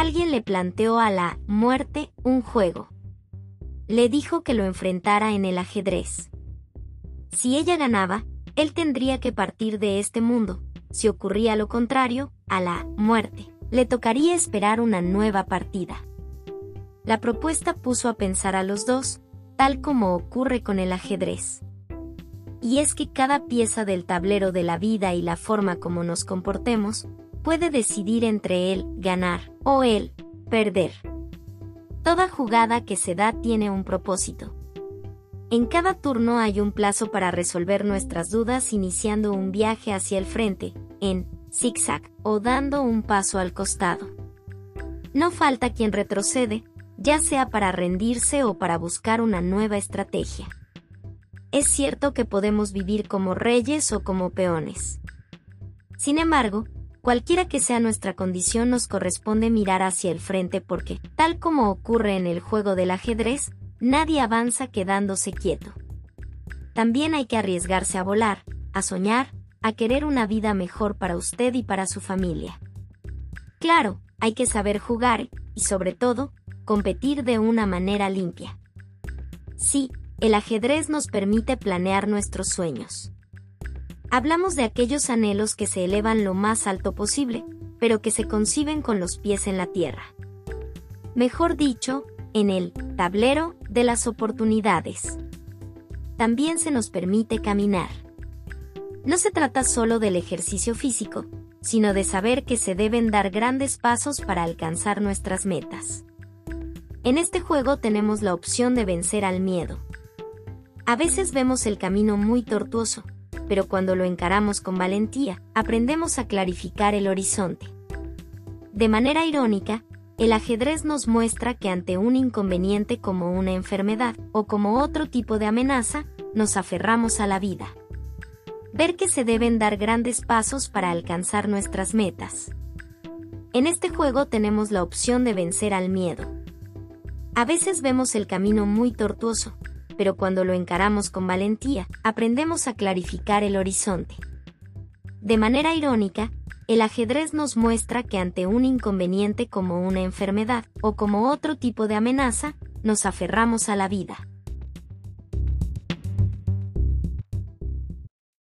alguien le planteó a la muerte un juego. Le dijo que lo enfrentara en el ajedrez. Si ella ganaba, él tendría que partir de este mundo. Si ocurría lo contrario, a la muerte, le tocaría esperar una nueva partida. La propuesta puso a pensar a los dos, tal como ocurre con el ajedrez. Y es que cada pieza del tablero de la vida y la forma como nos comportemos, puede decidir entre él ganar o él perder. Toda jugada que se da tiene un propósito. En cada turno hay un plazo para resolver nuestras dudas iniciando un viaje hacia el frente, en zigzag, o dando un paso al costado. No falta quien retrocede, ya sea para rendirse o para buscar una nueva estrategia. Es cierto que podemos vivir como reyes o como peones. Sin embargo, cualquiera que sea nuestra condición nos corresponde mirar hacia el frente porque, tal como ocurre en el juego del ajedrez, nadie avanza quedándose quieto. También hay que arriesgarse a volar, a soñar, a querer una vida mejor para usted y para su familia. Claro, hay que saber jugar y, sobre todo, competir de una manera limpia. Sí, el ajedrez nos permite planear nuestros sueños. Hablamos de aquellos anhelos que se elevan lo más alto posible, pero que se conciben con los pies en la tierra. Mejor dicho, en el tablero de las oportunidades. También se nos permite caminar. No se trata solo del ejercicio físico, sino de saber que se deben dar grandes pasos para alcanzar nuestras metas. En este juego tenemos la opción de vencer al miedo. A veces vemos el camino muy tortuoso, pero cuando lo encaramos con valentía, aprendemos a clarificar el horizonte. De manera irónica, el ajedrez nos muestra que ante un inconveniente como una enfermedad o como otro tipo de amenaza, nos aferramos a la vida. Ver que se deben dar grandes pasos para alcanzar nuestras metas. En este juego tenemos la opción de vencer al miedo. A veces vemos el camino muy tortuoso, pero cuando lo encaramos con valentía, aprendemos a clarificar el horizonte. De manera irónica, el ajedrez nos muestra que ante un inconveniente como una enfermedad o como otro tipo de amenaza, nos aferramos a la vida.